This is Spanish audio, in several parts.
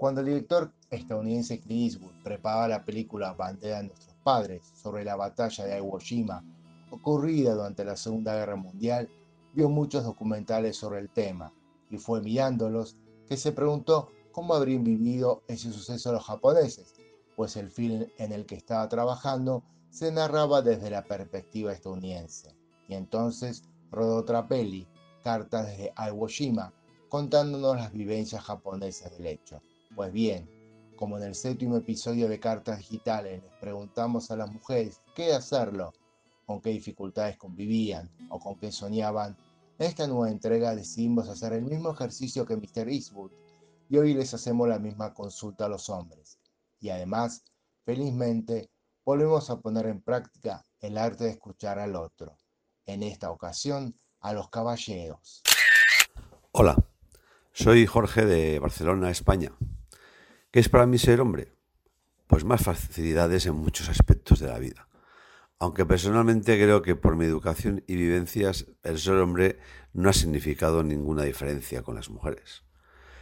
Cuando el director estadounidense Clint Eastwood preparaba la película Bandera de nuestros padres sobre la batalla de Iwo Jima, ocurrida durante la Segunda Guerra Mundial, vio muchos documentales sobre el tema y fue mirándolos que se preguntó cómo habrían vivido ese suceso los japoneses, pues el film en el que estaba trabajando se narraba desde la perspectiva estadounidense. Y entonces rodó otra peli, Cartas desde Iwo Jima, contándonos las vivencias japonesas del hecho. Pues bien, como en el séptimo episodio de Cartas Digitales les preguntamos a las mujeres qué hacerlo, con qué dificultades convivían o con qué soñaban, en esta nueva entrega decidimos hacer el mismo ejercicio que Mr. Eastwood y hoy les hacemos la misma consulta a los hombres. Y además, felizmente, volvemos a poner en práctica el arte de escuchar al otro, en esta ocasión a los caballeros. Hola, soy Jorge de Barcelona, España. ¿Qué es para mí ser hombre? Pues más facilidades en muchos aspectos de la vida. Aunque personalmente creo que por mi educación y vivencias el ser hombre no ha significado ninguna diferencia con las mujeres.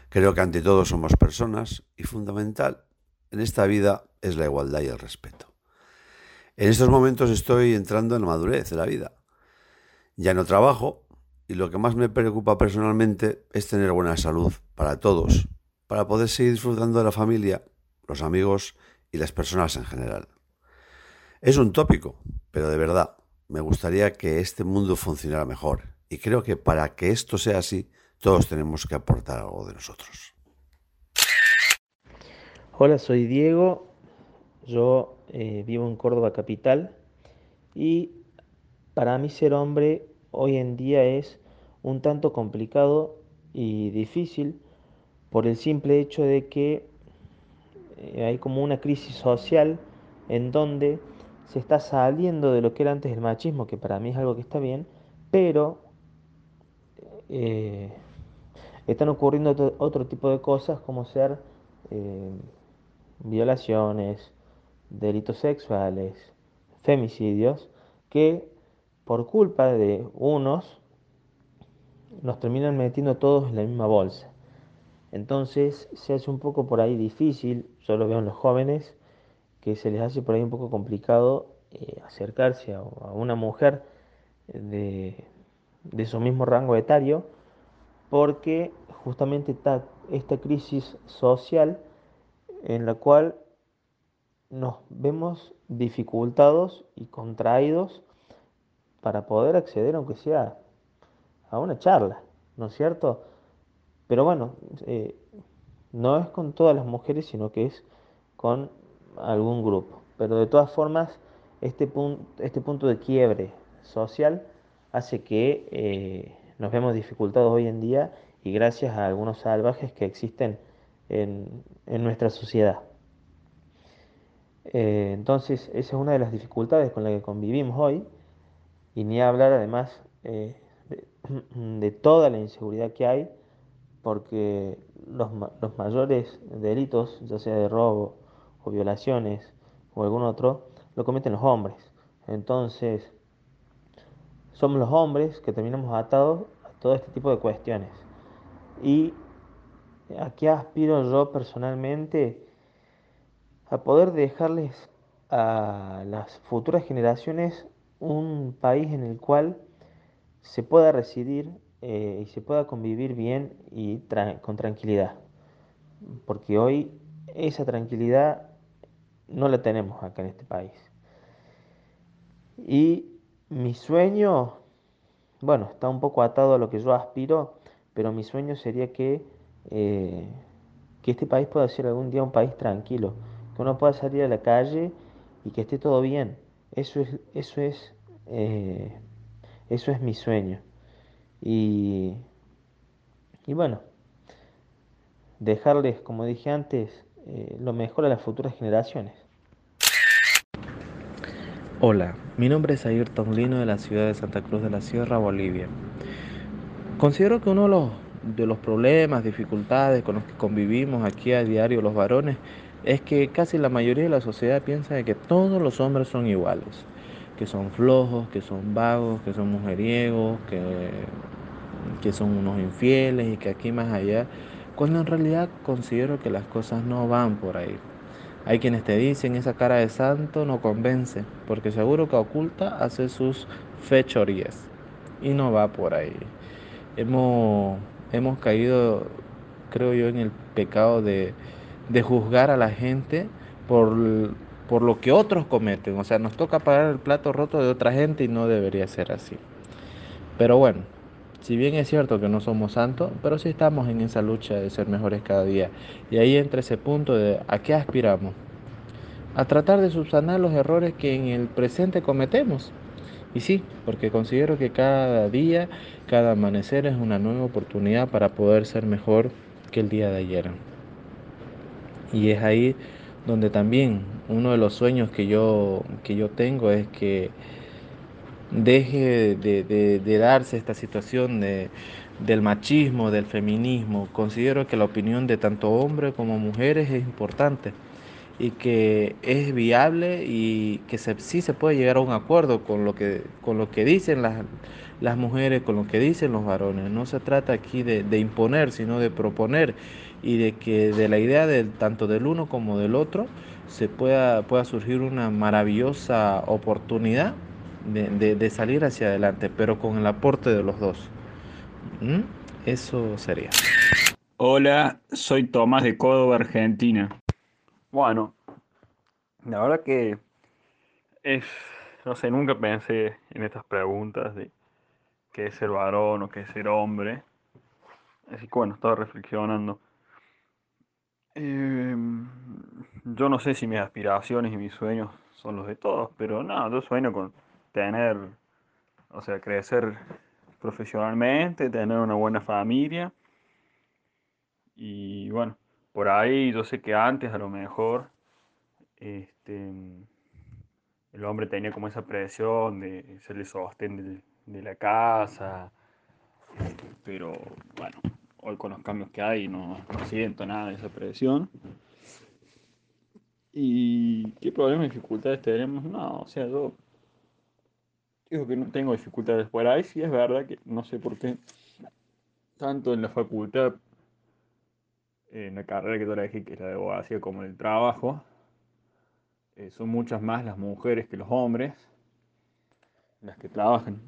Creo que ante todo somos personas y fundamental en esta vida es la igualdad y el respeto. En estos momentos estoy entrando en la madurez de la vida. Ya no trabajo y lo que más me preocupa personalmente es tener buena salud para todos para poder seguir disfrutando de la familia, los amigos y las personas en general. Es un tópico, pero de verdad, me gustaría que este mundo funcionara mejor y creo que para que esto sea así, todos tenemos que aportar algo de nosotros. Hola, soy Diego, yo eh, vivo en Córdoba capital y para mí ser hombre hoy en día es un tanto complicado y difícil por el simple hecho de que eh, hay como una crisis social en donde se está saliendo de lo que era antes el machismo, que para mí es algo que está bien, pero eh, están ocurriendo otro, tipo de cosas como ser eh, violaciones, delitos sexuales, femicidios, que por culpa de unos nos terminan metiendo todos en la misma bolsa. Entonces se hace un poco por ahí difícil, yo lo veo en los jóvenes, que se les hace por ahí un poco complicado eh, acercarse a, una mujer de, su mismo rango etario, porque justamente está esta crisis social en la cual nos vemos dificultados y contraídos para poder acceder, aunque sea a una charla, ¿no es cierto? Pero bueno, eh, no es con todas las mujeres, sino que es con algún grupo. Pero de todas formas, este, este punto de quiebre social hace que eh, nos vemos dificultados hoy en día y gracias a algunos salvajes que existen en, nuestra sociedad. Eh, entonces, esa es una de las dificultades con las que convivimos hoy, y ni hablar además de toda la inseguridad que hay porque los, los mayores delitos, ya sea de robo o violaciones o algún otro, lo cometen los hombres. Entonces, somos los hombres que terminamos atados a todo este tipo de cuestiones. Y aquí aspiro yo personalmente a poder dejarles a las futuras generaciones un país en el cual se pueda residir eh, y se pueda convivir bien y con tranquilidad. Porque hoy esa tranquilidad no la tenemos acá en este país. Y mi sueño, bueno, está un poco atado a lo que yo aspiro, pero mi sueño sería que, eh, que este país pueda ser algún día un país tranquilo, que uno pueda salir a la calle y que esté todo bien. Eso es, eso es, eh, eso es mi sueño. Y, y bueno, dejarles, como dije antes, eh, lo mejor a las futuras generaciones. Hola, mi nombre es Ayrton Lino de la ciudad de Santa Cruz de la Sierra, Bolivia. Considero que uno de los, de los problemas, dificultades con los que convivimos aquí a diario los varones es que casi la mayoría de la sociedad piensa que todos los hombres son iguales que son flojos, que son vagos, que son mujeriegos, que, que son unos infieles y que aquí más allá cuando en realidad considero que las cosas no van por ahí. Hay quienes te dicen esa cara de santo no convence, porque seguro que oculta hace sus fechorías y no va por ahí. Hemos, hemos caído, creo yo, en el pecado de, de juzgar a la gente por, por lo que otros cometen. O sea, nos toca pagar el plato roto de otra gente y no debería ser así. Pero bueno, si bien es cierto que no somos santos, pero sí estamos en esa lucha de ser mejores cada día. Y ahí entra ese punto de a qué aspiramos. A tratar de subsanar los errores que en el presente cometemos. Y sí, porque considero que cada día, cada amanecer es una nueva oportunidad para poder ser mejor que el día de ayer. Y es ahí donde también uno de los sueños que yo, que yo tengo es que deje de, darse esta situación de, del machismo, del feminismo. Considero que la opinión de tanto hombres como mujeres es importante y que es viable y que sí se puede llegar a un acuerdo con lo que, con lo que dicen las, las mujeres, con lo que dicen los varones. No se trata aquí de, de, imponer, sino de proponer y de que de la idea del, tanto del uno como del otro se pueda, pueda surgir una maravillosa oportunidad de, salir hacia adelante, pero con el aporte de los dos. ¿Mm? Eso sería. Hola, soy Tomás de Córdoba, Argentina. Bueno, la verdad que es, no sé, nunca pensé en estas preguntas de qué es ser varón o qué es ser hombre. Así que bueno, estaba reflexionando. Em, yo no sé si mis aspiraciones y mis sueños son los de todos, pero no, yo sueño con tener, o sea, crecer profesionalmente, tener una buena familia. Y bueno, por ahí yo sé que antes a lo mejor este, el hombre tenía como esa presión de ser el sostén de, la casa, pero bueno, hoy con los cambios que hay no, no siento nada de esa presión. ¿Y qué problemas y dificultades tenemos? No, o sea, yo digo que no tengo dificultades por ahí, sí es verdad que no sé por qué, tanto en la facultad, en la carrera que yo elegí, que es la de abogacía, como en el trabajo, eh, son muchas más las mujeres que los hombres las que trabajan.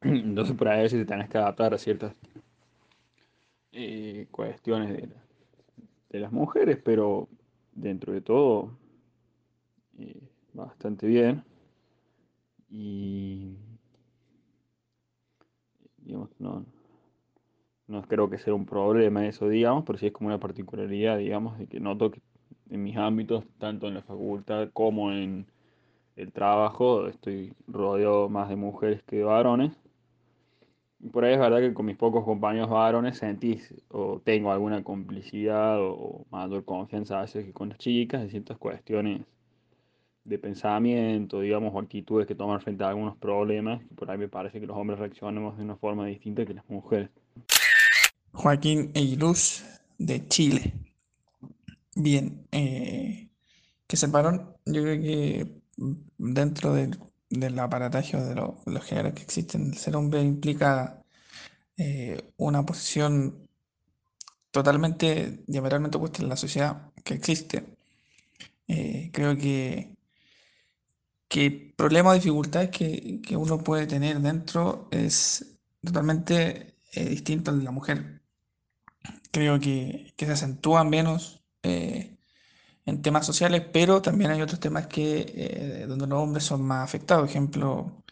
Entonces por ahí si te tenés que adaptar a ciertas eh, cuestiones de, de, las mujeres, pero dentro de todo eh, bastante bien y digamos, no, no creo que sea un problema eso, digamos, pero sí es como una particularidad, digamos, de que noto que en mis ámbitos, tanto en la facultad como en el trabajo, estoy rodeado más de mujeres que de varones. Y por ahí es verdad que con mis pocos compañeros varones sentís o tengo alguna complicidad o mayor confianza a que con las chicas en ciertas cuestiones de pensamiento, digamos, o actitudes que tomar frente a algunos problemas, por ahí me parece que los hombres reaccionamos de una forma distinta que las mujeres. Joaquín Eiluz, de Chile. Bien, eh, que se varón, yo creo que dentro del, del aparataje de, los géneros que existen, el ser hombre implica eh, una posición totalmente, diametralmente opuesta en la sociedad que existe. Eh, creo que que problema o dificultades que, que, uno puede tener dentro es totalmente eh, distinto al de la mujer. Creo que, que se acentúan menos eh, en temas sociales, pero también hay otros temas que eh, donde los hombres son más afectados. Por ejemplo,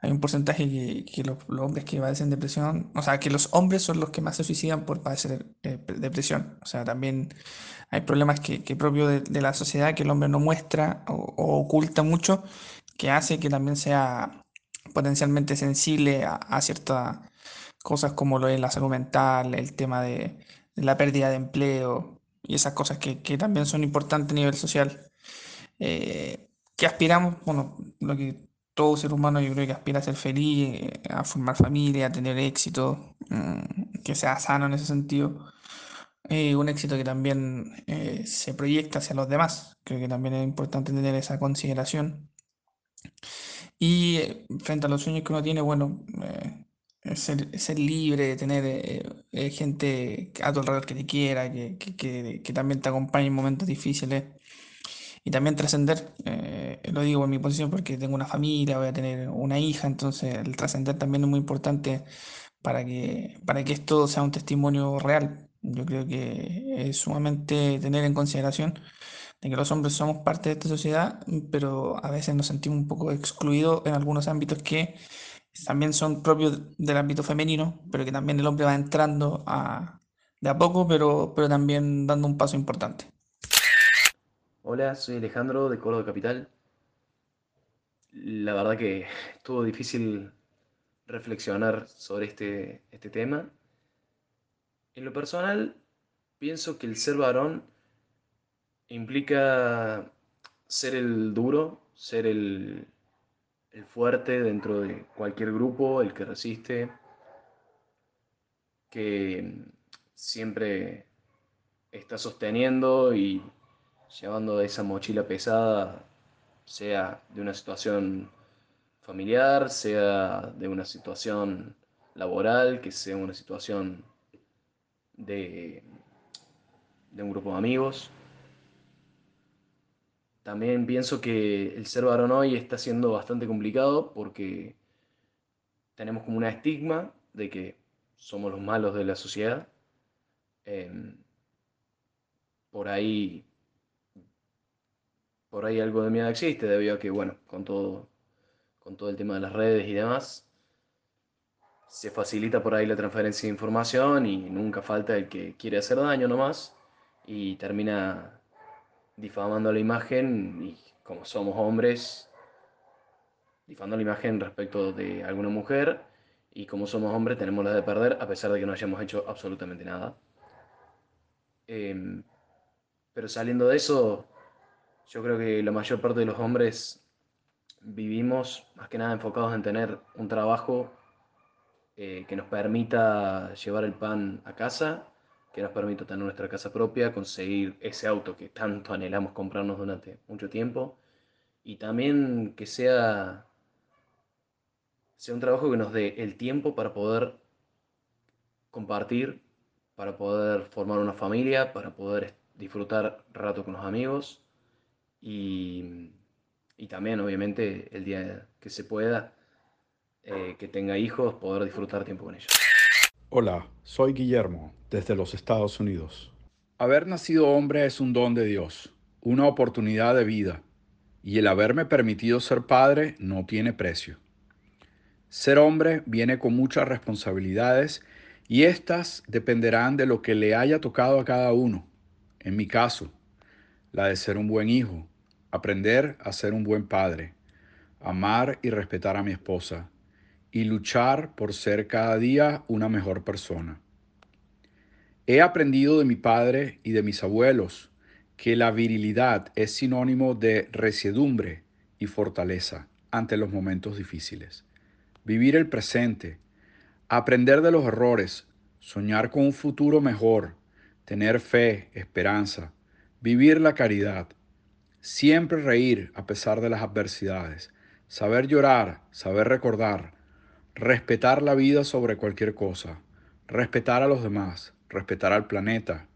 hay un porcentaje que, los, hombres que padecen depresión, o sea, que los hombres son los que más se suicidan por padecer depresión. O sea, también hay problemas que, que propio de, la sociedad que el hombre no muestra o, oculta mucho, que hace que también sea potencialmente sensible a, ciertas cosas como lo es la salud mental, el tema de la pérdida de empleo y esas cosas que, que también son importantes a nivel social. Eh, ¿Qué aspiramos? Bueno, lo que todo ser humano yo creo que aspira a ser feliz, eh, a formar familia, a tener éxito, mmm, que sea sano en ese sentido. Eh, un éxito que también eh, se proyecta hacia los demás. Creo que también es importante tener esa consideración. Y eh, frente a los sueños que uno tiene, bueno, ser, libre, tener eh, eh, gente a tu alrededor que te quiera, que, que, también te acompañe en momentos difíciles y también trascender. Eh, lo digo en mi posición porque tengo una familia, voy a tener una hija, entonces el trascender también es muy importante para que, para que esto sea un testimonio real. Yo creo que es sumamente tener en consideración de que los hombres somos parte de esta sociedad, pero a veces nos sentimos un poco excluidos en algunos ámbitos que también son propios del ámbito femenino, pero que también el hombre va entrando a, de a poco, pero, pero también dando un paso importante. Hola, soy Alejandro de Córdoba Capital. La verdad que estuvo difícil reflexionar sobre este, este tema. En lo personal, pienso que el ser varón implica ser el duro, ser el, el fuerte dentro de cualquier grupo, el que resiste, que siempre está sosteniendo y llevando esa mochila pesada, sea de una situación familiar, sea de una situación laboral, que sea una situación de, de un grupo de amigos. También pienso que el ser varón hoy está siendo bastante complicado porque tenemos como una estigma de que somos los malos de la sociedad. Em, por ahí por ahí algo de miedo existe debido a que, bueno, con todo, con todo el tema de las redes y demás, se facilita por ahí la transferencia de información y nunca falta el que quiere hacer daño nomás y termina difamando la imagen y como somos hombres, difamando la imagen respecto de alguna mujer y como somos hombres tenemos la de perder a pesar de que no hayamos hecho absolutamente nada. Em, pero saliendo de eso, yo creo que la mayor parte de los hombres vivimos más que nada enfocados en tener un trabajo eh, que nos permita llevar el pan a casa que nos permita tener nuestra casa propia, conseguir ese auto que tanto anhelamos comprarnos durante mucho tiempo y también que sea, sea un trabajo que nos dé el tiempo para poder compartir, para poder formar una familia, para poder disfrutar rato con los amigos y, también obviamente el día que se pueda, eh, que tenga hijos, poder disfrutar tiempo con ellos. Hola, soy Guillermo, desde los Estados Unidos. Haber nacido hombre es un don de Dios, una oportunidad de vida, y el haberme permitido ser padre no tiene precio. Ser hombre viene con muchas responsabilidades y éstas dependerán de lo que le haya tocado a cada uno. En mi caso, la de ser un buen hijo, aprender a ser un buen padre, amar y respetar a mi esposa, y luchar por ser cada día una mejor persona. He aprendido de mi padre y de mis abuelos que la virilidad es sinónimo de resiedumbre y fortaleza ante los momentos difíciles. Vivir el presente, aprender de los errores, soñar con un futuro mejor, tener fe, esperanza, vivir la caridad, siempre reír a pesar de las adversidades, saber llorar, saber recordar, respetar la vida sobre cualquier cosa, respetar a los demás, respetar al planeta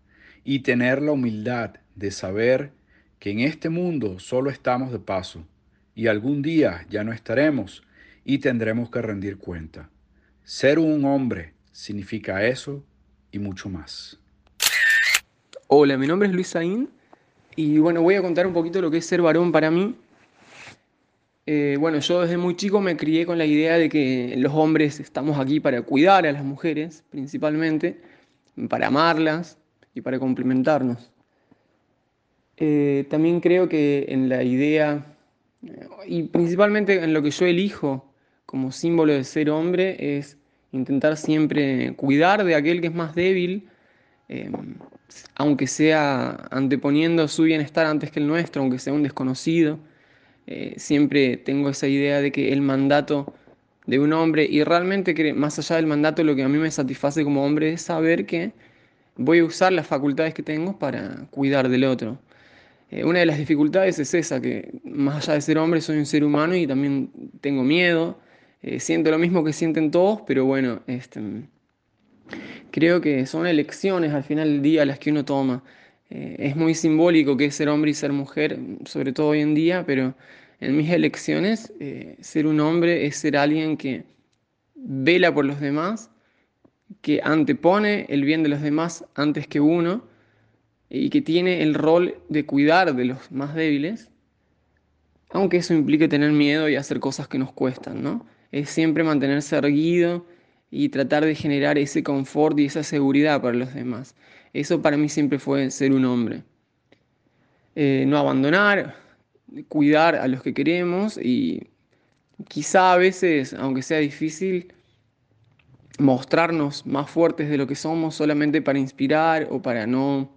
y tener la humildad de saber que en este mundo solo estamos de paso y algún día ya no estaremos y tendremos que rendir cuenta. Ser un hombre significa eso y mucho más. Hola, mi nombre es Luis Saín y bueno, voy a contar un poquito lo que es ser varón para mí eh, bueno, yo desde muy chico me crié con la idea de que los hombres estamos aquí para cuidar a las mujeres, principalmente, para amarlas y para complementarnos. Eh, también creo que en la idea, y principalmente en lo que yo elijo como símbolo de ser hombre, es intentar siempre cuidar de aquel que es más débil, aunque sea anteponiendo su bienestar antes que el nuestro, aunque sea un desconocido. Eh, siempre tengo esa idea de que el mandato de un hombre, y realmente más allá del mandato, lo que a mí me satisface como hombre es saber que voy a usar las facultades que tengo para cuidar del otro. Eh, una de las dificultades es esa, que más allá de ser hombre soy un ser humano y también tengo miedo, eh, siento lo mismo que sienten todos, pero bueno, este, creo que son elecciones al final del día las que uno toma. Eh, es muy simbólico que es ser hombre y ser mujer, sobre todo hoy en día, pero en mis elecciones, eh, ser un hombre es ser alguien que vela por los demás, que antepone el bien de los demás antes que uno y que tiene el rol de cuidar de los más débiles, aunque eso implique tener miedo y hacer cosas que nos cuestan, ¿no? Es siempre mantenerse erguido y tratar de generar ese confort y esa seguridad para los demás. Eso para mí siempre fue ser un hombre. Eh, no abandonar, cuidar a los que queremos y quizá a veces, aunque sea difícil, mostrarnos más fuertes de lo que somos solamente para inspirar o para no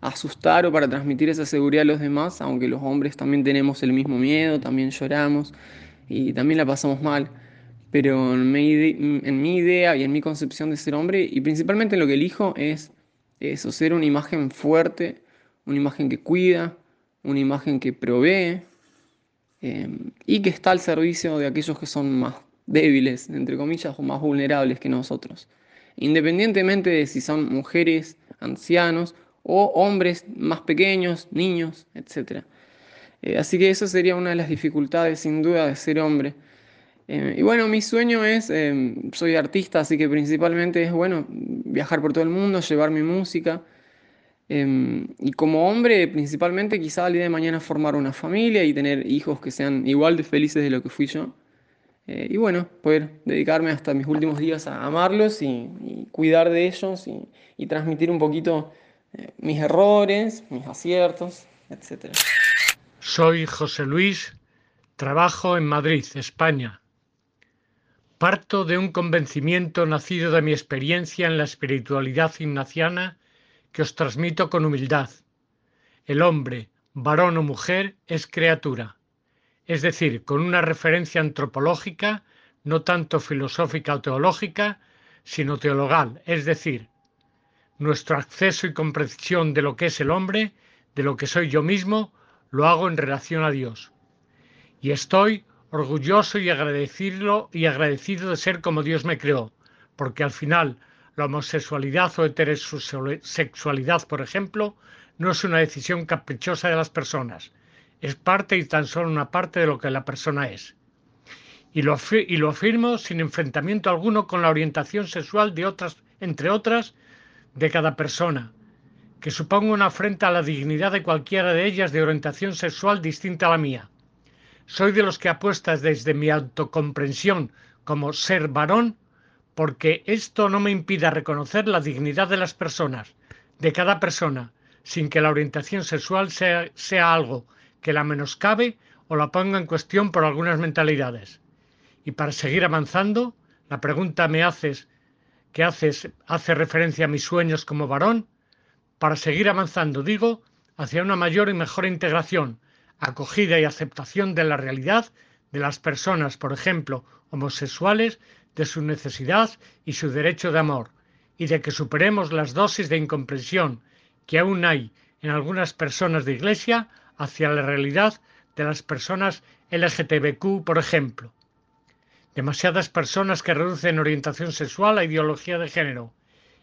asustar o para transmitir esa seguridad a los demás, aunque los hombres también tenemos el mismo miedo, también lloramos y también la pasamos mal. Pero en mi, idea y en mi concepción de ser hombre, y principalmente lo que elijo, es eso, ser una imagen fuerte, una imagen que cuida, una imagen que provee em, y que está al servicio de aquellos que son más débiles, entre comillas, o más vulnerables que nosotros. Independientemente de si son mujeres, ancianos o hombres más pequeños, niños, etc. Eh, así que eso sería una de las dificultades sin duda de ser hombre. Eh, y bueno, mi sueño es, em, soy artista, así que principalmente es, bueno, viajar por todo el mundo, llevar mi música. Em, y como hombre, principalmente quizá al día de mañana formar una familia y tener hijos que sean igual de felices de lo que fui yo. Eh, y bueno, poder dedicarme hasta mis últimos días a amarlos y, cuidar de ellos y, transmitir un poquito eh, mis errores, mis aciertos, etc. Soy José Luis, trabajo en Madrid, España. Parto de un convencimiento nacido de mi experiencia en la espiritualidad ignaciana que os transmito con humildad. El hombre, varón o mujer, es criatura es decir, con una referencia antropológica, no tanto filosófica o teológica, sino teologal, es decir, nuestro acceso y comprensión de lo que es el hombre, de lo que soy yo mismo, lo hago en relación a Dios. Y estoy orgulloso y agradecido, y agradecido de ser como Dios me creó, porque al final la homosexualidad o heterosexualidad, por ejemplo, no es una decisión caprichosa de las personas, es parte y tan solo una parte de lo que la persona es. Y lo, y lo afirmo sin enfrentamiento alguno con la orientación sexual de otras, entre otras, de cada persona, que suponga una afrenta a la dignidad de cualquiera de ellas de orientación sexual distinta a la mía. Soy de los que apuestas desde mi autocomprensión como ser varón, porque esto no me impida reconocer la dignidad de las personas, de cada persona, sin que la orientación sexual sea, sea algo que la menoscabe o la ponga en cuestión por algunas mentalidades. Y para seguir avanzando, la pregunta me haces que haces hace referencia a mis sueños como varón, para seguir avanzando, digo, hacia una mayor y mejor integración, acogida y aceptación de la realidad de las personas, por ejemplo, homosexuales, de su necesidad y su derecho de amor, y de que superemos las dosis de incomprensión que aún hay en algunas personas de Iglesia hacia la realidad de las personas LGTBQ, por ejemplo. Demasiadas personas que reducen orientación sexual a ideología de género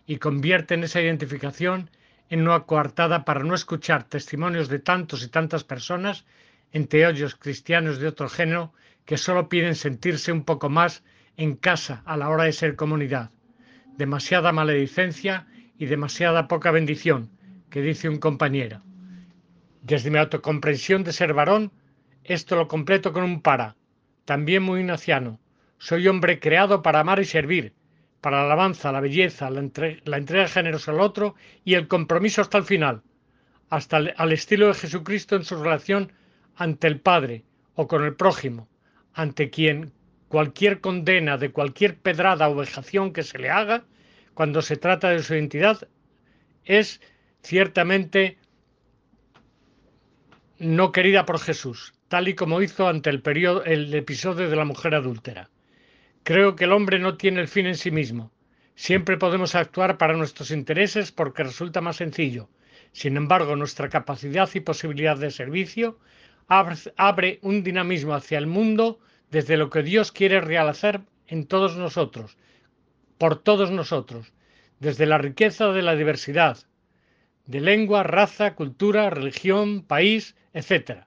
y convierten esa identificación en una coartada para no escuchar testimonios de tantos y tantas personas, entre ellos cristianos de otro género, que solo piden sentirse un poco más en casa a la hora de ser comunidad. Demasiada maledicencia y demasiada poca bendición, que dice un compañero. Desde mi autocomprensión de ser varón, esto lo completo con un para, también muy ignaciano. Soy hombre creado para amar y servir, para la alabanza, la belleza, la, entrega generosa al otro y el compromiso hasta el final, hasta al estilo de Jesucristo en su relación ante el Padre o con el prójimo, ante quien cualquier condena de cualquier pedrada o vejación que se le haga, cuando se trata de su identidad, es ciertamente no querida por Jesús, tal y como hizo ante el, el episodio de la mujer adúltera. Creo que el hombre no tiene el fin en sí mismo. Siempre podemos actuar para nuestros intereses porque resulta más sencillo. Sin embargo, nuestra capacidad y posibilidad de servicio abre un dinamismo hacia el mundo desde lo que Dios quiere realizar en todos nosotros, por todos nosotros, desde la riqueza de la diversidad, de lengua, raza, cultura, religión, país, etc.,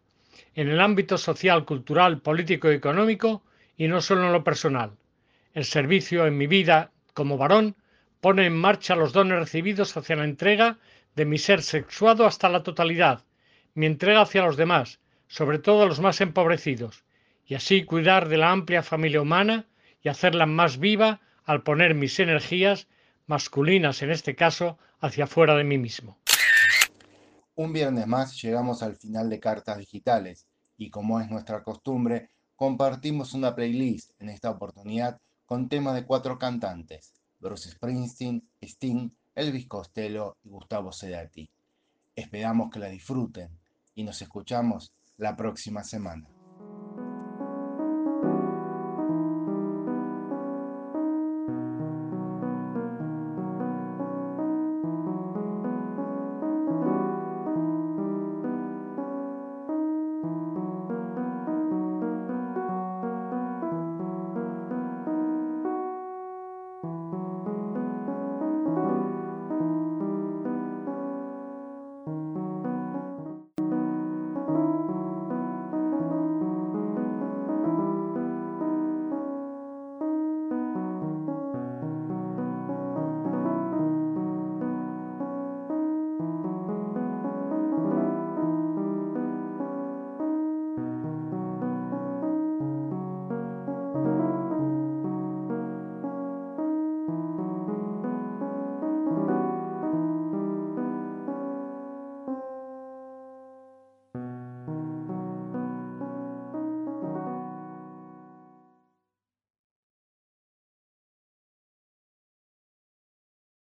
en el ámbito social, cultural, político y económico, y no solo en lo personal. El servicio en mi vida como varón pone en marcha los dones recibidos hacia la entrega de mi ser sexuado hasta la totalidad, mi entrega hacia los demás, sobre todo a los más empobrecidos, y así cuidar de la amplia familia humana y hacerla más viva al poner mis energías, masculinas en este caso, hacia fuera de mí mismo. Un viernes más llegamos al final de Cartas Digitales y como es nuestra costumbre, compartimos una playlist en esta oportunidad con temas de cuatro cantantes, Bruce Springsteen, Sting, Elvis Costello y Gustavo Cerati. Esperamos que la disfruten y nos escuchamos la próxima semana.